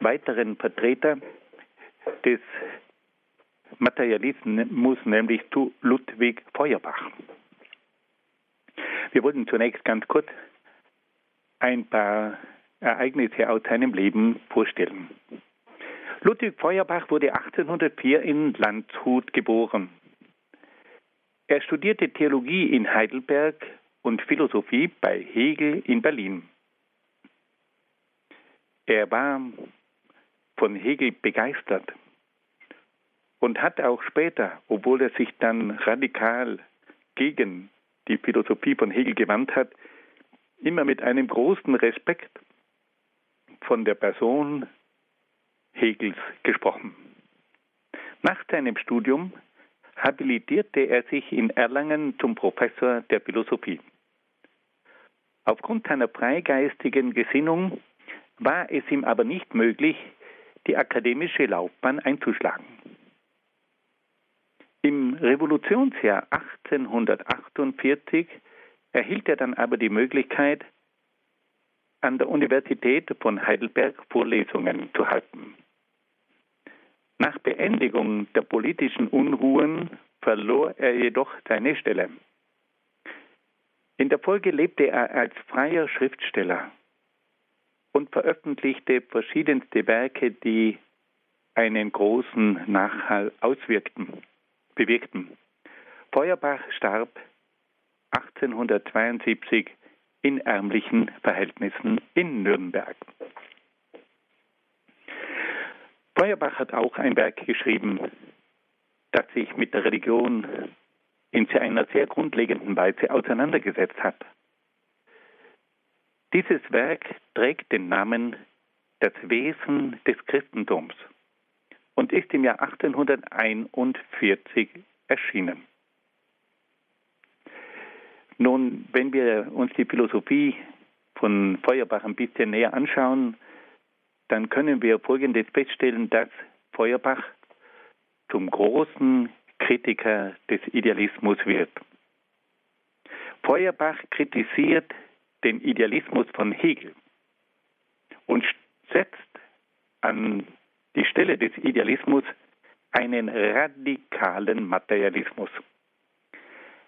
weiteren Vertreter des Materialismus, nämlich zu Ludwig Feuerbach. Wir wollen zunächst ganz kurz ein paar Ereignisse aus seinem Leben vorstellen. Ludwig Feuerbach wurde 1804 in Landshut geboren. Er studierte Theologie in Heidelberg und Philosophie bei Hegel in Berlin. Er war von Hegel begeistert und hat auch später, obwohl er sich dann radikal gegen die Philosophie von Hegel gewandt hat, immer mit einem großen Respekt von der Person Hegels gesprochen. Nach seinem Studium habilitierte er sich in Erlangen zum Professor der Philosophie. Aufgrund seiner freigeistigen Gesinnung war es ihm aber nicht möglich, die akademische Laufbahn einzuschlagen. Revolutionsjahr 1848 erhielt er dann aber die Möglichkeit, an der Universität von Heidelberg Vorlesungen zu halten. Nach Beendigung der politischen Unruhen verlor er jedoch seine Stelle. In der Folge lebte er als freier Schriftsteller und veröffentlichte verschiedenste Werke, die einen großen Nachhall auswirkten bewirkten. Feuerbach starb 1872 in ärmlichen Verhältnissen in Nürnberg. Feuerbach hat auch ein Werk geschrieben, das sich mit der Religion in einer sehr grundlegenden Weise auseinandergesetzt hat. Dieses Werk trägt den Namen Das Wesen des Christentums und ist im Jahr 1841 erschienen. Nun, wenn wir uns die Philosophie von Feuerbach ein bisschen näher anschauen, dann können wir Folgendes feststellen, dass Feuerbach zum großen Kritiker des Idealismus wird. Feuerbach kritisiert den Idealismus von Hegel und setzt an die Stelle des Idealismus einen radikalen Materialismus.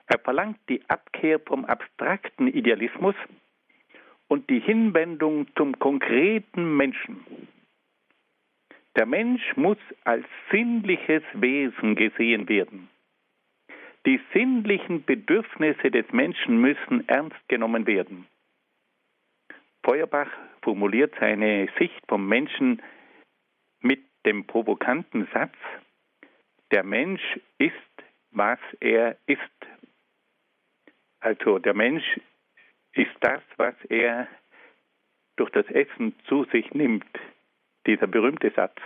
Er verlangt die Abkehr vom abstrakten Idealismus und die Hinwendung zum konkreten Menschen. Der Mensch muss als sinnliches Wesen gesehen werden. Die sinnlichen Bedürfnisse des Menschen müssen ernst genommen werden. Feuerbach formuliert seine Sicht vom Menschen dem provokanten Satz, der Mensch ist, was er ist. Also der Mensch ist das, was er durch das Essen zu sich nimmt. Dieser berühmte Satz,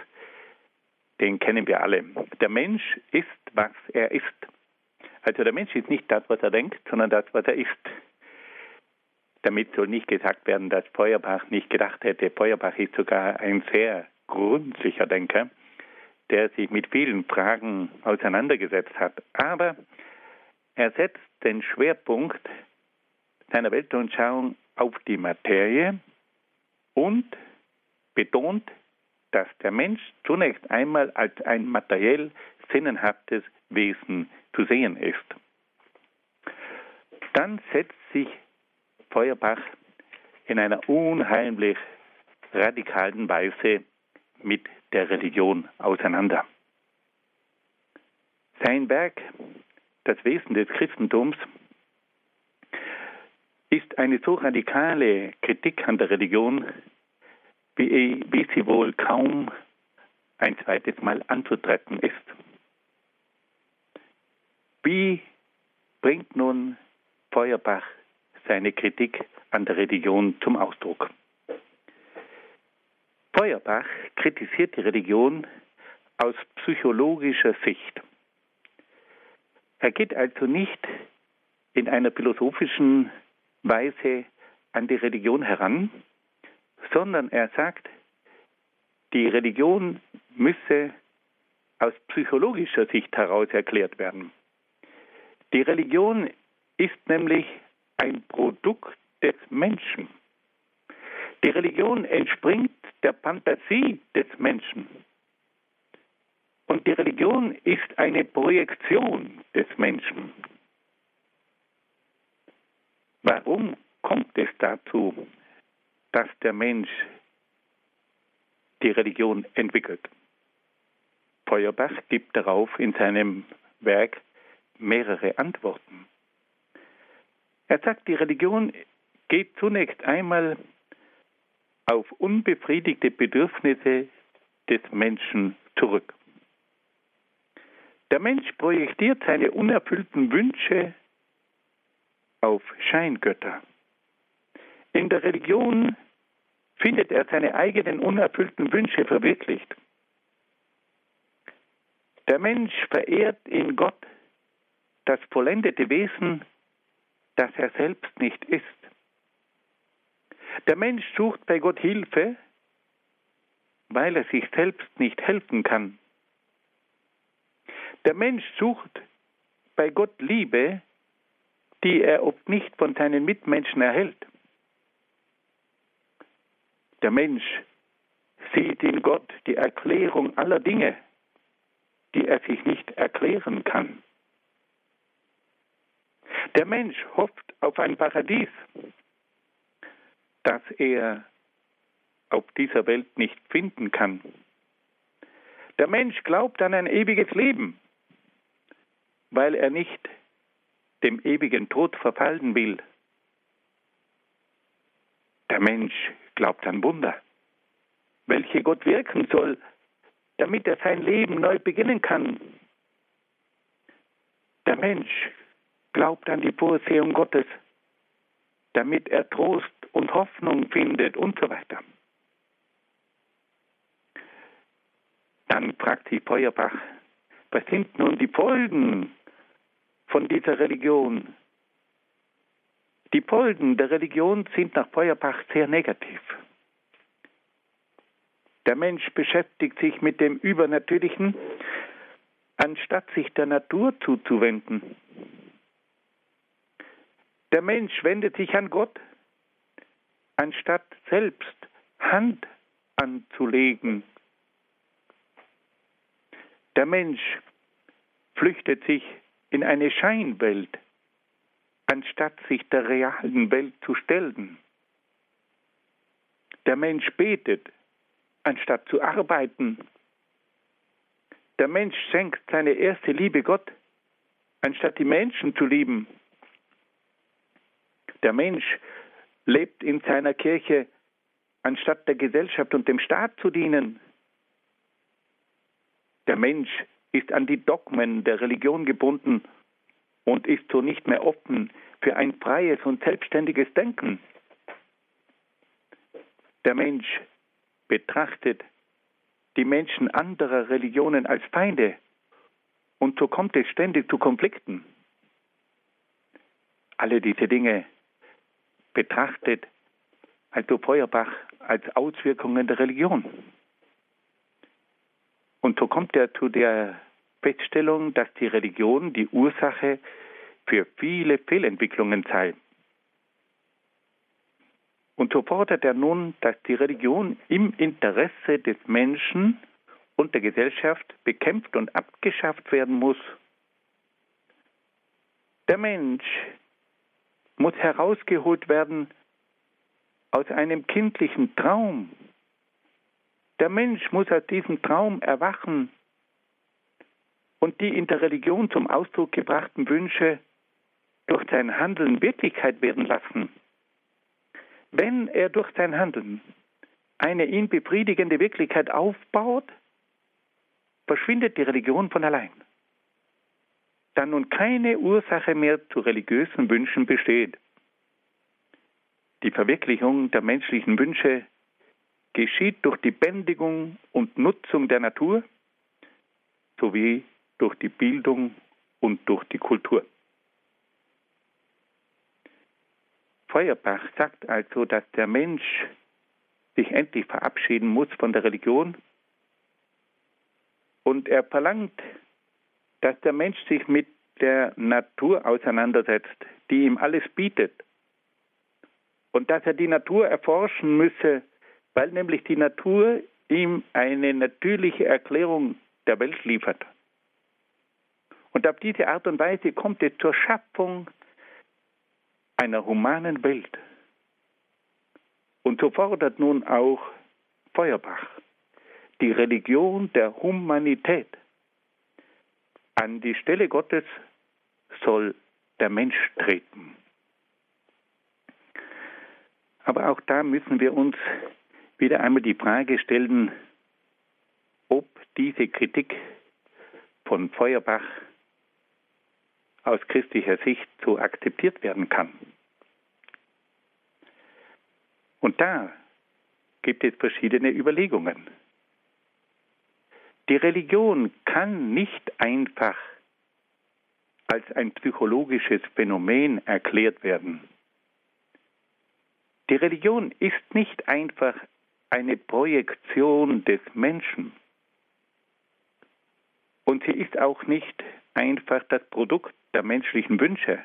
den kennen wir alle. Der Mensch ist, was er ist. Also der Mensch ist nicht das, was er denkt, sondern das, was er ist. Damit soll nicht gesagt werden, dass Feuerbach nicht gedacht hätte. Feuerbach ist sogar ein sehr gründlicher Denker, der sich mit vielen Fragen auseinandergesetzt hat. Aber er setzt den Schwerpunkt seiner Weltanschauung auf die Materie und betont, dass der Mensch zunächst einmal als ein materiell sinnenhaftes Wesen zu sehen ist. Dann setzt sich Feuerbach in einer unheimlich radikalen Weise mit der Religion auseinander. Sein Werk, das Wesen des Christentums, ist eine so radikale Kritik an der Religion, wie, wie sie wohl kaum ein zweites Mal anzutreffen ist. Wie bringt nun Feuerbach seine Kritik an der Religion zum Ausdruck? Feuerbach kritisiert die Religion aus psychologischer Sicht. Er geht also nicht in einer philosophischen Weise an die Religion heran, sondern er sagt, die Religion müsse aus psychologischer Sicht heraus erklärt werden. Die Religion ist nämlich ein Produkt des Menschen. Die Religion entspringt der Fantasie des Menschen. Und die Religion ist eine Projektion des Menschen. Warum kommt es dazu, dass der Mensch die Religion entwickelt? Feuerbach gibt darauf in seinem Werk mehrere Antworten. Er sagt, die Religion geht zunächst einmal auf unbefriedigte Bedürfnisse des Menschen zurück. Der Mensch projektiert seine unerfüllten Wünsche auf Scheingötter. In der Religion findet er seine eigenen unerfüllten Wünsche verwirklicht. Der Mensch verehrt in Gott das vollendete Wesen, das er selbst nicht ist. Der Mensch sucht bei Gott Hilfe, weil er sich selbst nicht helfen kann. Der Mensch sucht bei Gott Liebe, die er oft nicht von seinen Mitmenschen erhält. Der Mensch sieht in Gott die Erklärung aller Dinge, die er sich nicht erklären kann. Der Mensch hofft auf ein Paradies, das er auf dieser Welt nicht finden kann. Der Mensch glaubt an ein ewiges Leben, weil er nicht dem ewigen Tod verfallen will. Der Mensch glaubt an Wunder, welche Gott wirken soll, damit er sein Leben neu beginnen kann. Der Mensch glaubt an die Vorsehung Gottes, damit er Trost und Hoffnung findet und so weiter. Dann fragt sich Feuerbach, was sind nun die Folgen von dieser Religion? Die Folgen der Religion sind nach Feuerbach sehr negativ. Der Mensch beschäftigt sich mit dem Übernatürlichen, anstatt sich der Natur zuzuwenden. Der Mensch wendet sich an Gott, anstatt selbst Hand anzulegen. Der Mensch flüchtet sich in eine Scheinwelt, anstatt sich der realen Welt zu stellen. Der Mensch betet, anstatt zu arbeiten. Der Mensch schenkt seine erste Liebe Gott, anstatt die Menschen zu lieben. Der Mensch lebt in seiner Kirche, anstatt der Gesellschaft und dem Staat zu dienen. Der Mensch ist an die Dogmen der Religion gebunden und ist so nicht mehr offen für ein freies und selbstständiges Denken. Der Mensch betrachtet die Menschen anderer Religionen als Feinde und so kommt es ständig zu Konflikten. Alle diese Dinge betrachtet also Feuerbach als Auswirkungen der Religion. Und so kommt er zu der Feststellung, dass die Religion die Ursache für viele Fehlentwicklungen sei. Und so fordert er nun, dass die Religion im Interesse des Menschen und der Gesellschaft bekämpft und abgeschafft werden muss. Der Mensch muss herausgeholt werden aus einem kindlichen Traum. Der Mensch muss aus diesem Traum erwachen und die in der Religion zum Ausdruck gebrachten Wünsche durch sein Handeln Wirklichkeit werden lassen. Wenn er durch sein Handeln eine ihn befriedigende Wirklichkeit aufbaut, verschwindet die Religion von allein. Da nun keine Ursache mehr zu religiösen Wünschen besteht. Die Verwirklichung der menschlichen Wünsche geschieht durch die Bändigung und Nutzung der Natur sowie durch die Bildung und durch die Kultur. Feuerbach sagt also, dass der Mensch sich endlich verabschieden muss von der Religion und er verlangt, dass der Mensch sich mit der Natur auseinandersetzt, die ihm alles bietet und dass er die Natur erforschen müsse, weil nämlich die Natur ihm eine natürliche Erklärung der Welt liefert. Und auf diese Art und Weise kommt es zur Schaffung einer humanen Welt. Und so fordert nun auch Feuerbach die Religion der Humanität. An die Stelle Gottes soll der Mensch treten. Aber auch da müssen wir uns wieder einmal die Frage stellen, ob diese Kritik von Feuerbach aus christlicher Sicht so akzeptiert werden kann. Und da gibt es verschiedene Überlegungen. Die Religion kann nicht einfach als ein psychologisches Phänomen erklärt werden. Die Religion ist nicht einfach eine Projektion des Menschen. Und sie ist auch nicht einfach das Produkt der menschlichen Wünsche.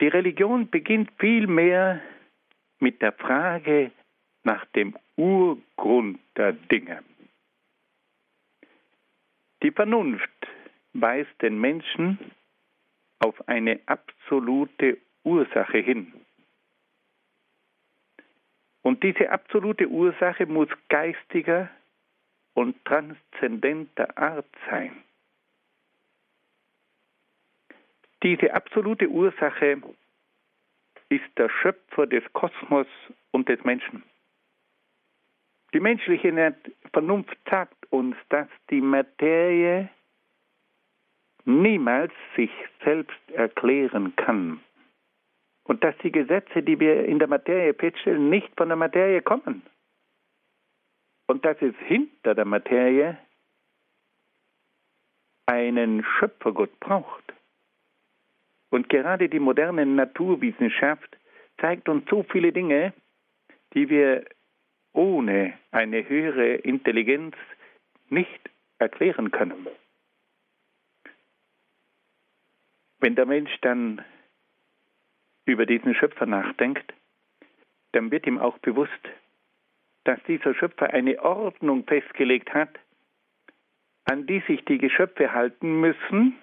Die Religion beginnt vielmehr mit der Frage nach dem Urgrund der Dinge. Die Vernunft weist den Menschen auf eine absolute Ursache hin. Und diese absolute Ursache muss geistiger und transzendenter Art sein. Diese absolute Ursache ist der Schöpfer des Kosmos und des Menschen. Die menschliche Vernunft sagt uns, dass die Materie niemals sich selbst erklären kann und dass die Gesetze, die wir in der Materie feststellen, nicht von der Materie kommen und dass es hinter der Materie einen Schöpfergott braucht. Und gerade die moderne Naturwissenschaft zeigt uns so viele Dinge, die wir ohne eine höhere Intelligenz nicht erklären können. Wenn der Mensch dann über diesen Schöpfer nachdenkt, dann wird ihm auch bewusst, dass dieser Schöpfer eine Ordnung festgelegt hat, an die sich die Geschöpfe halten müssen,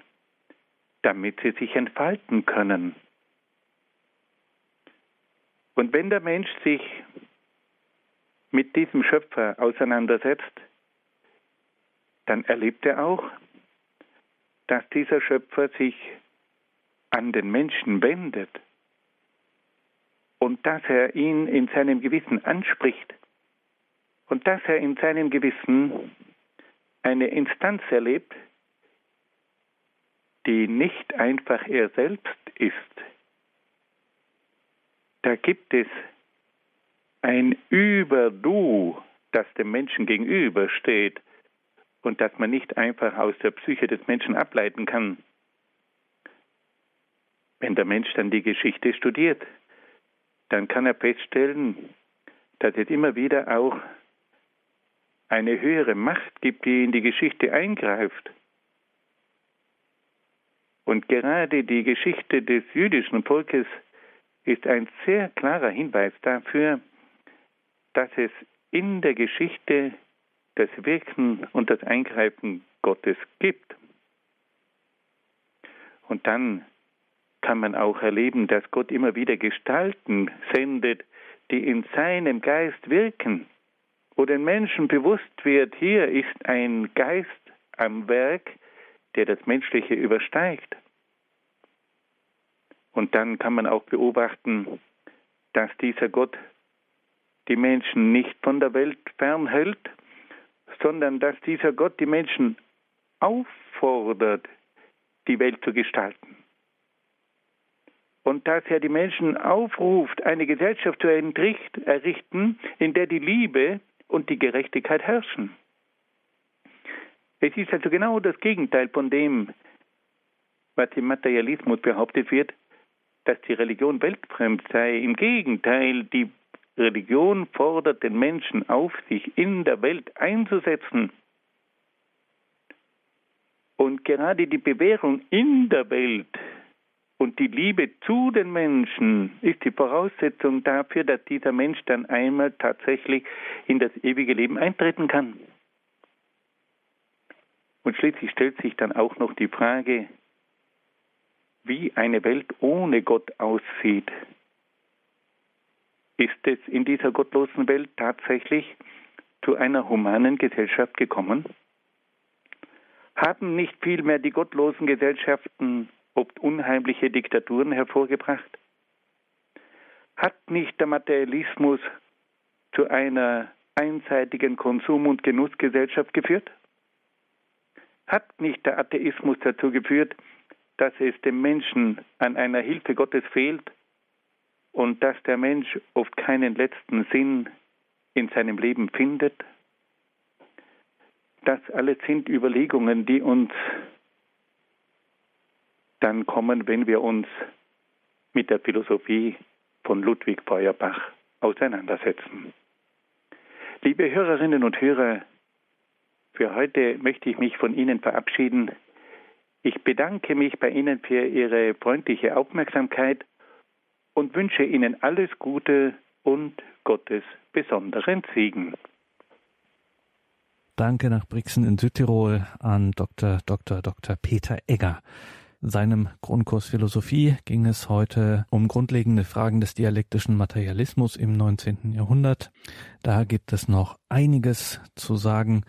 damit sie sich entfalten können. Und wenn der Mensch sich mit diesem Schöpfer auseinandersetzt, dann erlebt er auch, dass dieser Schöpfer sich an den Menschen wendet und dass er ihn in seinem Gewissen anspricht und dass er in seinem Gewissen eine Instanz erlebt, die nicht einfach er selbst ist. Da gibt es ein Über-Du, das dem Menschen gegenübersteht und das man nicht einfach aus der Psyche des Menschen ableiten kann. Wenn der Mensch dann die Geschichte studiert, dann kann er feststellen, dass es immer wieder auch eine höhere Macht gibt, die in die Geschichte eingreift. Und gerade die Geschichte des jüdischen Volkes ist ein sehr klarer Hinweis dafür, dass es in der Geschichte das Wirken und das Eingreifen Gottes gibt. Und dann kann man auch erleben, dass Gott immer wieder Gestalten sendet, die in seinem Geist wirken, wo den Menschen bewusst wird, hier ist ein Geist am Werk, der das Menschliche übersteigt. Und dann kann man auch beobachten, dass dieser Gott die Menschen nicht von der Welt fernhält, sondern dass dieser Gott die Menschen auffordert, die Welt zu gestalten und dass er die Menschen aufruft, eine Gesellschaft zu errichten, in der die Liebe und die Gerechtigkeit herrschen. Es ist also genau das Gegenteil von dem, was im Materialismus behauptet wird, dass die Religion weltfremd sei. Im Gegenteil, die Religion fordert den Menschen auf, sich in der Welt einzusetzen. Und gerade die Bewährung in der Welt und die Liebe zu den Menschen ist die Voraussetzung dafür, dass dieser Mensch dann einmal tatsächlich in das ewige Leben eintreten kann. Und schließlich stellt sich dann auch noch die Frage, wie eine Welt ohne Gott aussieht. Ist es in dieser gottlosen Welt tatsächlich zu einer humanen Gesellschaft gekommen? Haben nicht vielmehr die gottlosen Gesellschaften oft unheimliche Diktaturen hervorgebracht? Hat nicht der Materialismus zu einer einseitigen Konsum- und Genussgesellschaft geführt? Hat nicht der Atheismus dazu geführt, dass es dem Menschen an einer Hilfe Gottes fehlt und dass der Mensch oft keinen letzten Sinn in seinem Leben findet? Das alles sind Überlegungen, die uns dann kommen, wenn wir uns mit der Philosophie von Ludwig Feuerbach auseinandersetzen. Liebe Hörerinnen und Hörer, für heute möchte ich mich von Ihnen verabschieden. Ich bedanke mich bei Ihnen für Ihre freundliche Aufmerksamkeit und wünsche Ihnen alles Gute und Gottes besonderen Segen. Danke nach Brixen in Südtirol an Dr. Dr. Dr. Peter Egger seinem Grundkurs Philosophie ging es heute um grundlegende Fragen des dialektischen Materialismus im 19. Jahrhundert. Da gibt es noch einiges zu sagen.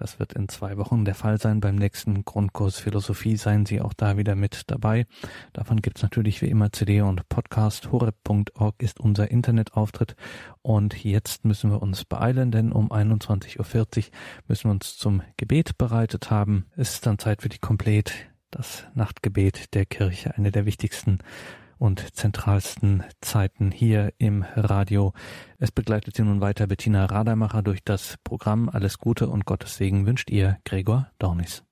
Das wird in zwei Wochen der Fall sein. Beim nächsten Grundkurs Philosophie seien Sie auch da wieder mit dabei. Davon gibt's natürlich wie immer CD und Podcast. horeb.org ist unser Internetauftritt. Und jetzt müssen wir uns beeilen, denn um 21.40 Uhr müssen wir uns zum Gebet bereitet haben. Es ist dann Zeit für die Komplett das Nachtgebet der Kirche, eine der wichtigsten und zentralsten Zeiten hier im Radio. Es begleitet Sie nun weiter Bettina Radermacher durch das Programm. Alles Gute und Gottes Segen wünscht ihr Gregor Dornis.